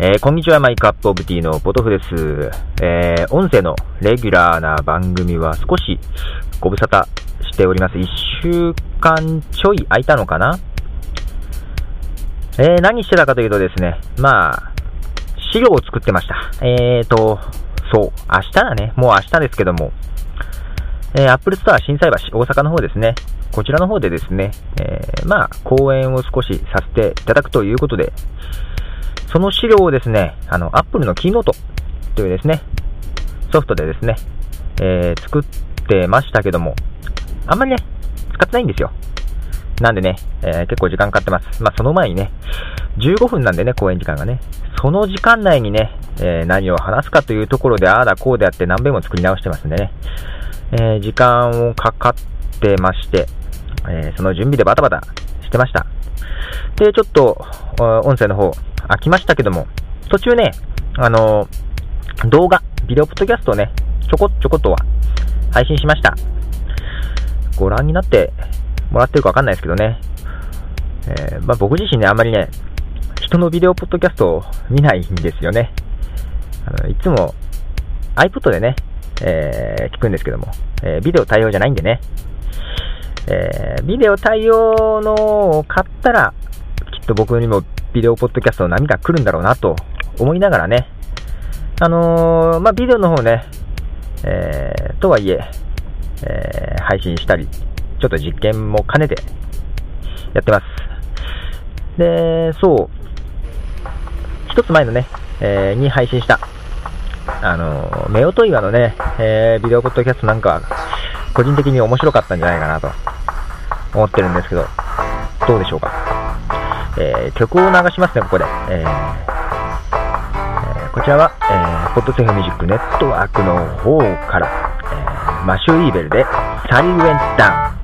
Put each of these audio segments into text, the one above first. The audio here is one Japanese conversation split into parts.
えー、こんにちは、 My Cup of T のポトフです。えー、音声のレギュラーな番組は少しご無沙汰しております。1週間ちょい空いたのかな？えー、何してたかというとですね、まあ、資料を作ってました。えーと、そう、明日だね。もう明日ですけども、えー、アップルストア心斎橋、大阪の方ですね。こちらの方でですね、えー、まあ、講演を少しさせていただくということで、その資料をですね、あの、Apple のキーノートというですね、ソフトでですね、えー、作ってましたけども、あんまりね、使ってないんですよ。なんでね、えー、結構時間かかってます。まあ、その前にね、15分なんでね、講演時間がね。その時間内にね、えー、何を話すかというところで、ああだこうであって何遍も作り直してますんでね、えー、時間をかかってまして、えその準備でバタバタしてました。で、ちょっと、音声の方、飽きましたけども、途中ね、あの、動画、ビデオポッドキャストをね、ちょこちょことは配信しました。ご覧になってもらってるかわかんないですけどね、えー、まあ、僕自身ね、あんまりね、人のビデオポッドキャストを見ないんですよね。あのいつも iPod でね、えー、聞くんですけども、えー、ビデオ対応じゃないんでね、えー、ビデオ対応のを買ったら、きっと僕にもビデオポッドキャストの波が来るんだろうなと思いながらね、あのー、まあ、ビデオの方ね、えー、とはいえ、えー、配信したり、ちょっと実験も兼ねてやってます。で、そう、一つ前のね、えー、に配信した、あのー、メオトイガのね、えー、ビデオポッドキャストなんかは、個人的に面白かったんじゃないかなと思ってるんですけど、どうでしょうか？えー、曲を流しますね、ここで。えー、こちらは、えー、ポッドセフミュージックネットワークの方から、え、マシュー・イーベルで、サリー・ウェン・ダウン。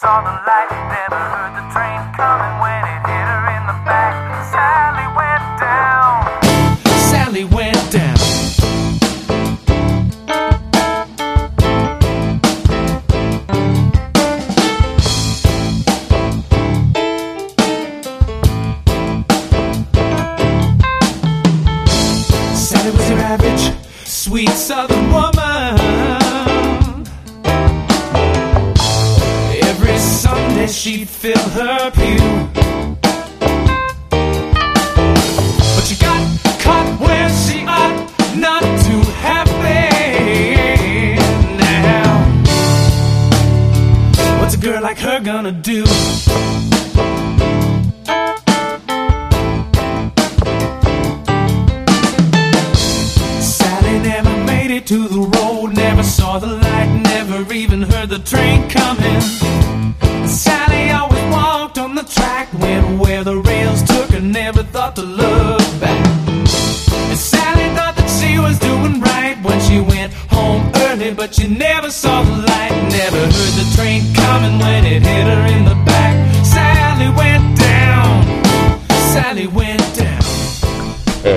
saw the light, never heard the train. Do?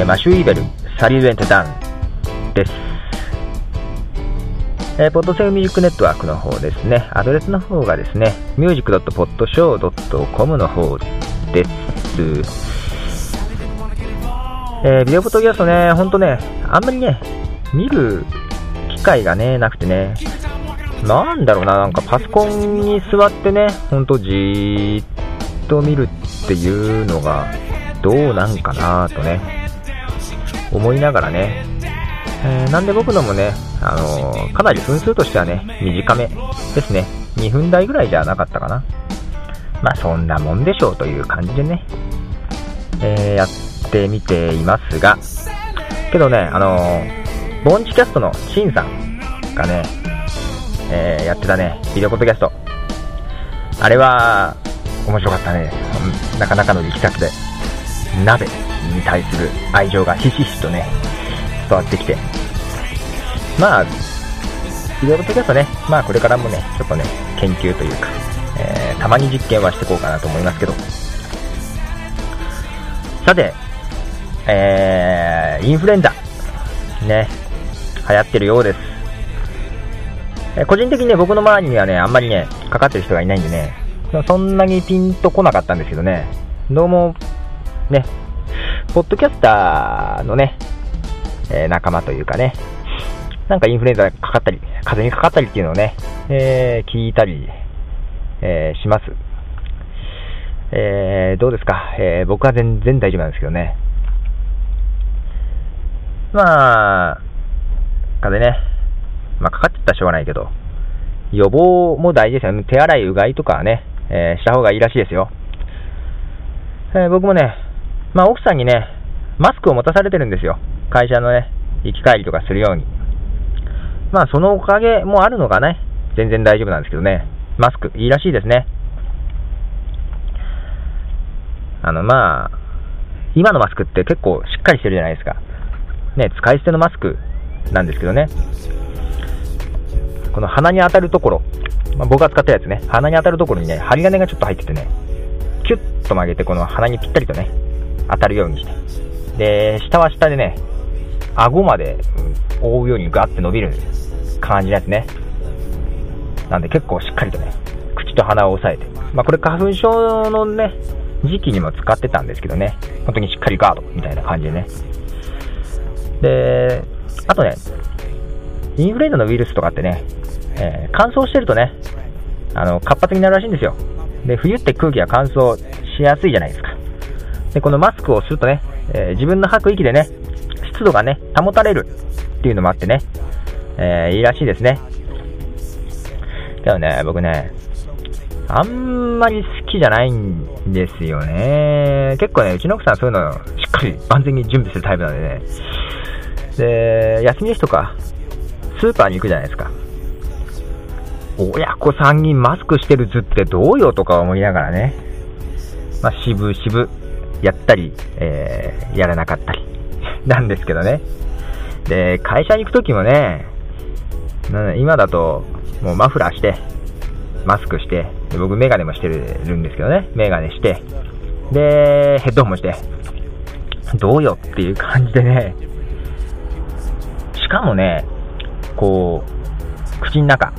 マシュー・イベル、サリー・ウェント・ダンです。えー、ポッドセルミュージックネットワークの方ですね、アドレスの方がですね、music.podshow.com の方です。えー、ビデオフォトキャストね、ほんとね、あんまりね、見る機会がね、なくてね、なんだろうな、なんかパソコンに座ってね、ほんとじーっと見るっていうのが、どうなんかなとね、思いながらね、えー、なんで僕のもね、あのー、かなり分数としてはね、短めですね。2分台ぐらいじゃなかったかな。まあそんなもんでしょうという感じでね、えー、やってみていますが、けどね、あの、ボンチキャストのシンさんがね、え、やってたね、ビデオポッドキャスト。あれは、面白かったね。なかなかの力作で、鍋に対する愛情がひしひしとね、伝わってきて、まあ、ビデオポッドキャストね、まあこれからもね、ちょっとね、研究というか、えー、たまに実験はしていこうかなと思いますけど。さて、えー、インフルエンザ、ね、流行ってるようです。えー、個人的にね、僕の周りにはね、あんまりね、かかってる人がいないんでね、そんなにピンとこなかったんですけどね、どうも、ね、ポッドキャスターのね、えー、仲間というかね、なんかインフルエンザがかかったり、風邪にかかったりっていうのをね、えー、聞いたり、えー、します。えー、どうですか、えー、僕は全然大丈夫なんですけどね。まあ、風邪ね、まあ、かかってたらしょうがないけど、予防も大事ですよね。手洗い、うがいとかね、えー、した方がいいらしいですよ。えー、僕もね、まあ、奥さんにね、マスクを持たされてるんですよ。会社のね、行き帰りとかするように。まあ、そのおかげもあるのかね。全然大丈夫なんですけどね。マスク、いいらしいですね。あの、まあ、今のマスクって結構しっかりしてるじゃないですか。ね、使い捨てのマスクなんですけどね。この鼻に当たるところ、まあ、僕が使ったやつね、鼻に当たるところにね、針金がちょっと入っててね、キュッと曲げて、この鼻にぴったりとね、当たるようにして。で、下は下でね、顎まで覆うようにガーって伸びる感じのやつね。なんで結構しっかりとね、口と鼻を押さえて。まあこれ花粉症のね、時期にも使ってたんですけどね、本当にしっかりガードみたいな感じでね。で、あとね、インフルエンザのウイルスとかってね、えー、乾燥してるとね、あの、活発になるらしいんですよ。で、冬って空気が乾燥しやすいじゃないですか。で、このマスクをするとね、えー、自分の吐く息でね、湿度がね、保たれるっていうのもあってね、えー、いいらしいですね。けどね、僕ね、あんまり好きじゃないんですよね。結構ね、うちの奥さんそういうのしっかり万全に準備するタイプなんでね。で、休みの日とか、スーパーに行くじゃないですか。親子3人マスクしてる図ってどうよとか思いながらね。まあ、渋々やったり、えー、やらなかったり なんですけどね。で、会社に行くときもね、今だと、もうマフラーして、マスクして、僕メガネもしてるんですけどね、メガネして、で、ヘッドホンもして、どうよっていう感じでね、しかもね、こう、口の中、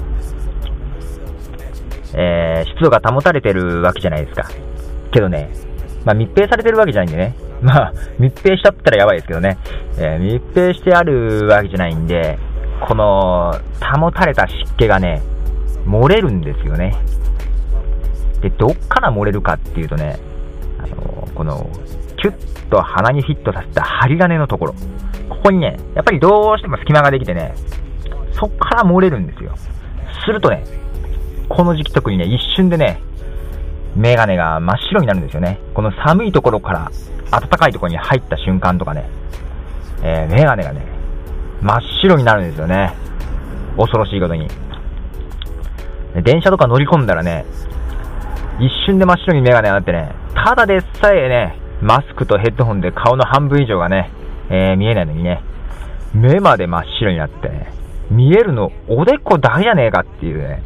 えー、湿度が保たれてるわけじゃないですか。けどね、まあ密閉されてるわけじゃないんでね、まあ密閉しちゃったらやばいですけどね、えー、密閉してあるわけじゃないんで、この保たれた湿気がね、漏れるんですよね。で、どっから漏れるかっていうとね、あのこの、キュッと鼻にフィットさせた針金のところ。ここにね、やっぱりどうしても隙間ができてね、そっから漏れるんですよ。するとね、この時期特にね、一瞬でね、メガネが真っ白になるんですよね。この寒いところから暖かいところに入った瞬間とかね、えー、メガネがね、真っ白になるんですよね。恐ろしいことに。電車とか乗り込んだらね、一瞬で真っ白にメガネになってね、ただでさえね、マスクとヘッドホンで顔の半分以上がね、えー、見えないのにね、目まで真っ白になってね、見えるのおでこだけじゃねえかっていうね、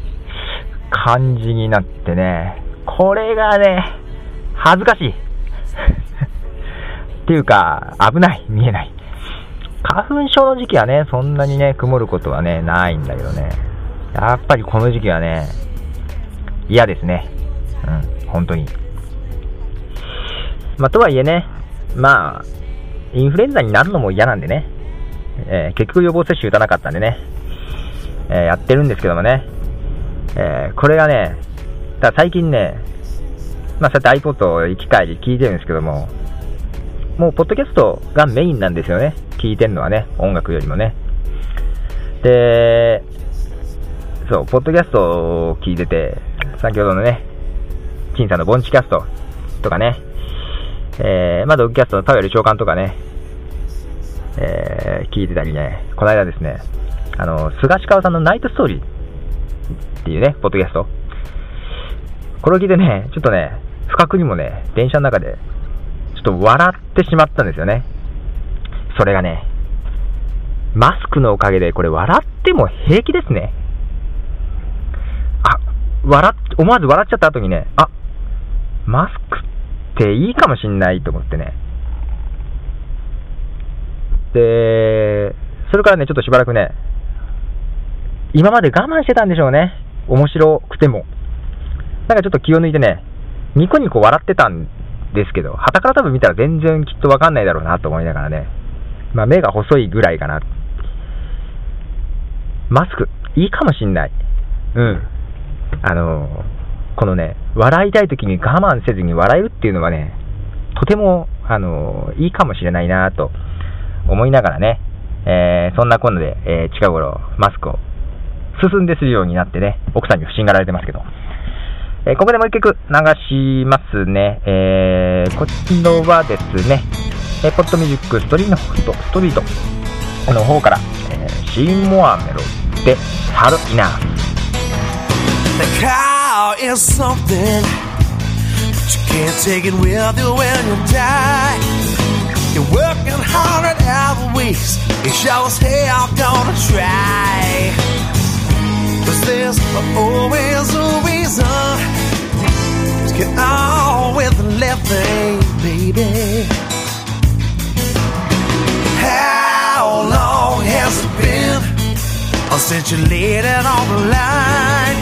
感じになってね、これがね、恥ずかしい。っていうか、危ない、見えない。花粉症の時期はね、そんなにね、曇ることはね、ないんだけどね。やっぱりこの時期はね、嫌ですね。うん、本当に。まあ、とはいえね、まあ、インフルエンザになるのも嫌なんでね、えー、結局予防接種打たなかったんでね、えー、やってるんですけどもね、えー、これがね、だ最近ね、まあ、そうやって iPod を行き帰り聞いてるんですけども、もう、ポッドキャストがメインなんですよね。聞いてるのはね、音楽よりもね。で、そう、ポッドキャストを聞いてて、先ほどのね、陳さんのボンチキャストとかね、えー、まあ、ドッグキャストのタウエル長官とかね、えー、聞いてたりね、この間ですね、あの、菅氏川さんのナイトストーリーっていうね、ポッドキャスト。これを聞いてね、ちょっとね、不覚にもね、電車の中で、ちょっと笑ってしまったんですよね。それがね、マスクのおかげでこれ笑っても平気ですね。あ、笑、思わず笑っちゃった後にね、あ、マスクっていいかもしんないと思ってね。で、それからね、ちょっとしばらくね、今まで我慢してたんでしょうね。面白くても。なんかちょっと気を抜いてね、ニコニコ笑ってたんですけど、旗から多分見たら全然きっとわかんないだろうなと思いながらね、まあ目が細いぐらいかな。マスク、いいかもしんない。うん。あのこのね、笑いたい時に我慢せずに笑えるっていうのはね、とても、あのいいかもしれないなと思いながらね、えー、そんなこんなで、えー、近頃、マスクを進んでするようになってね、奥さんに不審がられてますけど、えー、ここでもう一曲流しますね。えー、こちらはですね、えー、ポッドミュージックストリート、ストリートの方から、えー、シーモアメロで、春イナー。The cow is something, but you can't take it with you when you die. You're working hard at other weeks, you sure as hell gonna try. Cause there's always a reason to get on with living, baby. How long has it been since you laid it on the line?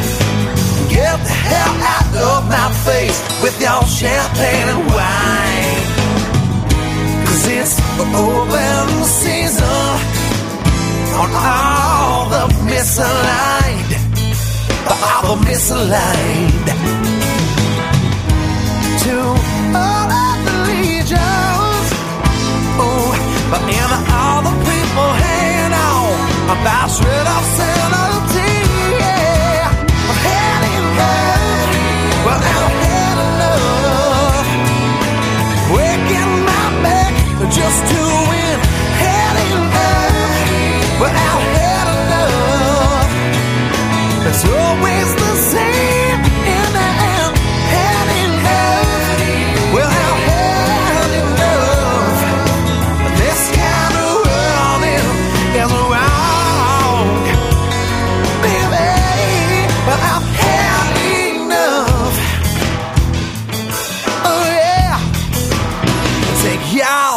Get the hell out of my face with your champagne and wine. Cause it's open season on all the misaligned, all the misaligned. To all of the legions, oh, but in all the people hanging on about rid of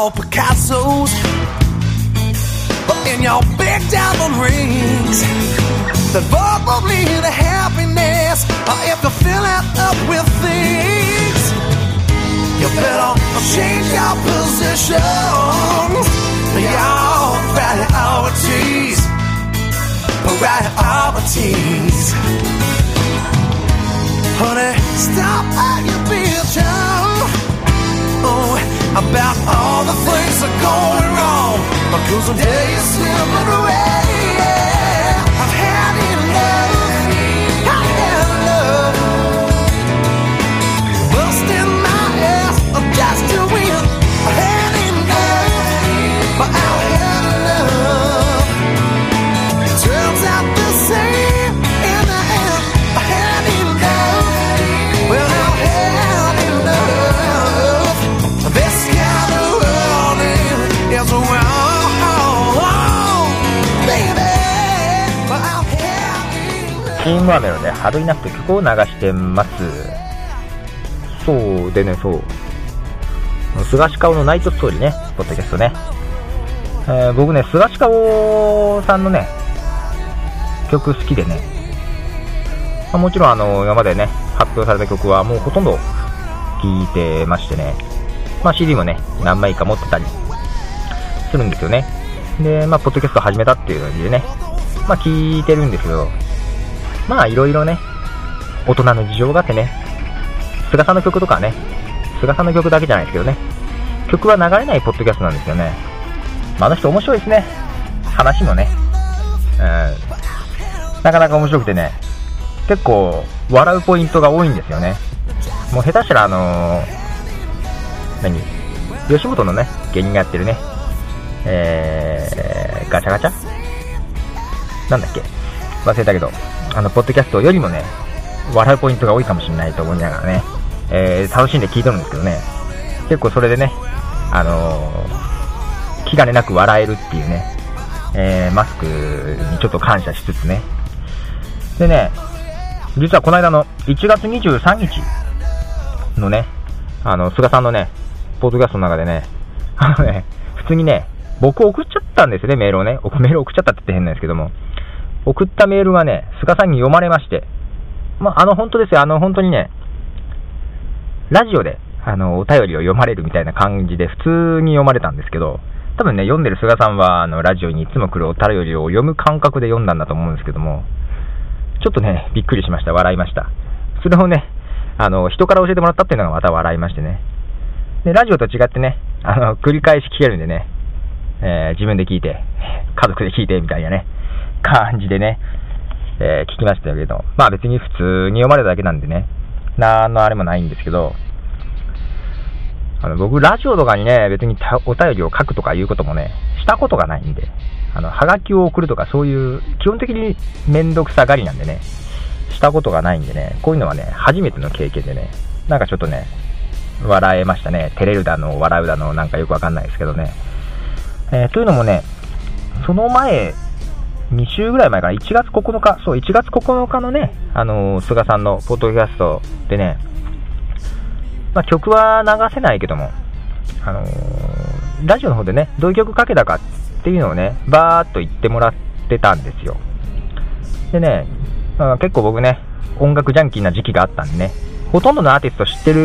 y'all. Picasso's in your big diamond rings. That probably the happiness if you fill it up with things. You better change your positions. Your priorities. Priorities. Honey, stop at your bitch. About all the things that are going wrong. Cause one day you're slipping away. Had チーメロで春いなくという曲を流してます。そうでね、そう。菅氏顔のナイトストーリーね、ポッドキャストね。えー僕ね、菅氏顔さんのね、曲好きでね、まあもちろんあの、今までね、発表された曲はもうほとんど聴いてましてね、まあ CD もね、何枚か持ってたりするんですよね。で、まあ、ポッドキャスト始めたっていうのでね、まあ聞いてるんですけど、まあいろいろね、大人の事情があってね、菅さんの曲とかね、菅さんの曲だけじゃないですけどね、曲は流れないポッドキャストなんですよね。まあ、あの人面白いですね。話もね。うん。なかなか面白くてね、結構笑うポイントが多いんですよね。もう下手したらあのー、何吉本のね、芸人がやってるね、えー、ガチャガチャ？なんだっけ？忘れたけど、あの、ポッドキャストよりもね、笑うポイントが多いかもしれないと思いながらね、えー、楽しんで聞いてるんですけどね、結構それでね、あのー、気兼ねなく笑えるっていうね、えー、マスクにちょっと感謝しつつね。でね、実はこの間の1月23日のね、あの、菅さんのね、ポッドキャストの中でね、あのね、普通にね、僕送っちゃったんですよね、メールをね。メール送っちゃったって言って変なんですけども。送ったメールがね、菅さんに読まれまして。まあ、あの、本当ですよ。あの、本当にね、ラジオで、あの、お便りを読まれるみたいな感じで、普通に読まれたんですけど、多分ね、読んでる菅さんは、あの、ラジオにいつも来るお便りを読む感覚で読んだんだと思うんですけども、ちょっとね、びっくりしました。笑いました。それをね、あの、人から教えてもらったっていうのがまた笑いましてね。で、ラジオと違ってね、あの、繰り返し聞けるんでね、えー、自分で聞いて、家族で聞いてみたいなね、感じでね、えー、聞きましたけど、まあ別に普通に読まれただけなんでね、なんのあれもないんですけど、あの、僕、ラジオとかにね、別にお便りを書くとかいうこともね、したことがないんで、あの、はがきを送るとかそういう、基本的にめんどくさがりなんでね、したことがないんでね、こういうのはね、初めての経験でね、なんかちょっとね、笑えましたね。照れるだの、笑うだの、なんかよくわかんないですけどね。えー、というのもね、その前、2週ぐらい前から、1月9日、そう、1月9日のね、あのー、菅さんのポッドキャストでね、まあ、曲は流せないけども、あのー、ラジオの方でね、どういう曲かけたかっていうのをね、バーっと言ってもらってたんですよ。でね、まあ、結構僕ね、音楽ジャンキーな時期があったんでね、ほとんどのアーティスト知ってる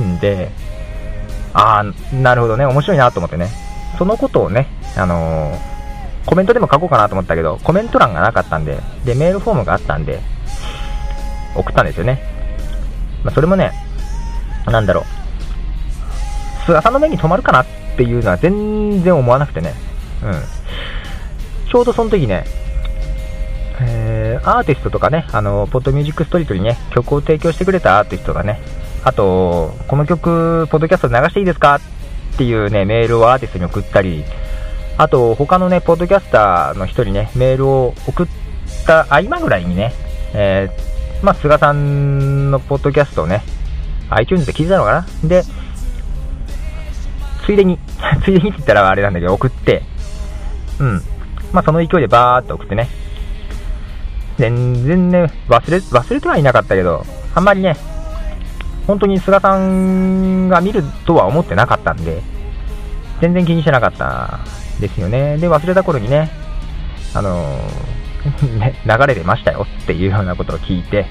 んで、ああ、なるほどね、面白いなと思ってね、そのことをね、あのーコメントでも書こうかなと思ったけど、コメント欄がなかったんで、で、メールフォームがあったんで、送ったんですよね。まあ、それもね、なんだろう、菅さんの目に留まるかなっていうのは全然思わなくてね、うん。ちょうどその時ね、えー、アーティストとかね、あの、ポッドミュージックストリートにね、曲を提供してくれたアーティストがね、あと、この曲、ポッドキャストで流していいですかっていうね、メールをアーティストに送ったり、あと、他のね、ポッドキャスターの人にね、メールを送った合間ぐらいにね、えー、まあ、菅さんのポッドキャストをね、iTunes で聞いてたのかな？で、ついでに、ついでにって言ったらあれなんだけど、送って、うん。まあ、その勢いでバーっと送ってね。全然ね、忘れ、忘れてはいなかったけど、あんまりね、本当に菅さんが見るとは思ってなかったんで、全然気にしてなかったですよね。で、忘れた頃にね、あの、流れてましたよっていうようなことを聞いて、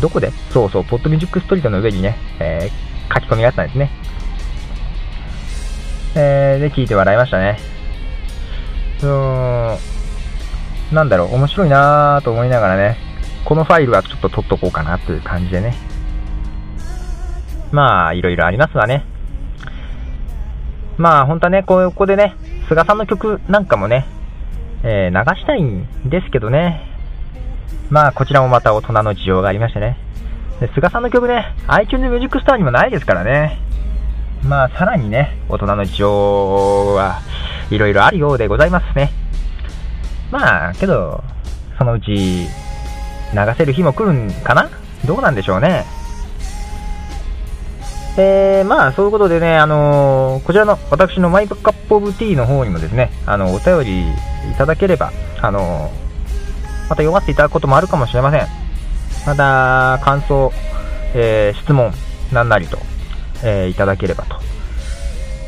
どこで？そうそう、ポッドミュージックストリートの上にね、えー、書き込みがあったんですね。えー、で、聞いて笑いましたね。うーん、なんだろう、面白いなぁと思いながらね、このファイルはちょっと取っとこうかなという感じでね。まあ、いろいろありますわね。まあ、本当はね、ここでね、菅さんの曲なんかもね、えー、流したいんですけどね。まあ、こちらもまた大人の事情がありましてね。で菅さんの曲ね、iTunes Music Store にもないですからね。まあ、さらにね、大人の事情はいろいろあるようでございますね。まあ、けど、そのうち流せる日も来るんかな？どうなんでしょうね。えー、まあ、そういうことでね、あのー、こちらの私のマイカップオブティーの方にもですね、あの、お便りいただければ、あの、また読ませていただくこともあるかもしれません。また、感想、え質問、なんなりと、えいただければと。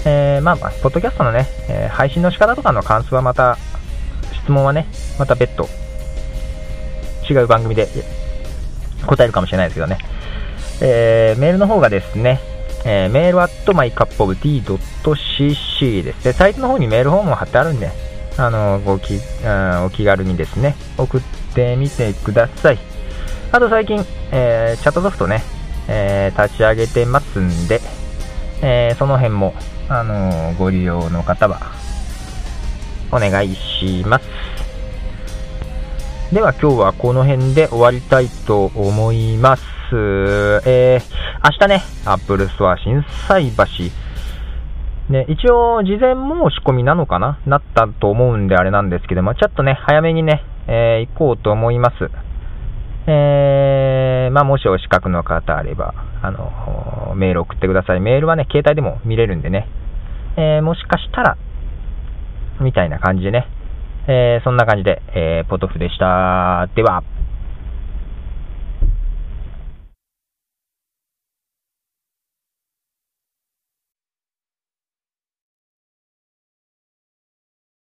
えまあ、まあ、ポッドキャストのね、え配信の仕方とかの感想はまた、質問はね、また別途、違う番組で答えるかもしれないですけどね。えー、メールの方がですね、えー、メールアット mycupoft.cc ですね。サイトの方にメールフォームを貼ってあるんで、あのごき、お気軽にですね、送ってみてください。あと最近、えー、チャットソフトね、えー、立ち上げてますんで、えー、その辺も、あのご利用の方は、お願いします。では今日はこの辺で終わりたいと思います。。えー、明日ね、アップルストア心斎橋。ね、一応、事前申し込みなのかな？なったと思うんであれなんですけども、ちょっとね、早めにね、えー、行こうと思います。えー、まあ、もしお近くの方あれば、あの、メール送ってください。メールはね、携帯でも見れるんでね、えー、もしかしたら、みたいな感じでね、えー、そんな感じで、えー、ポトフでした。では。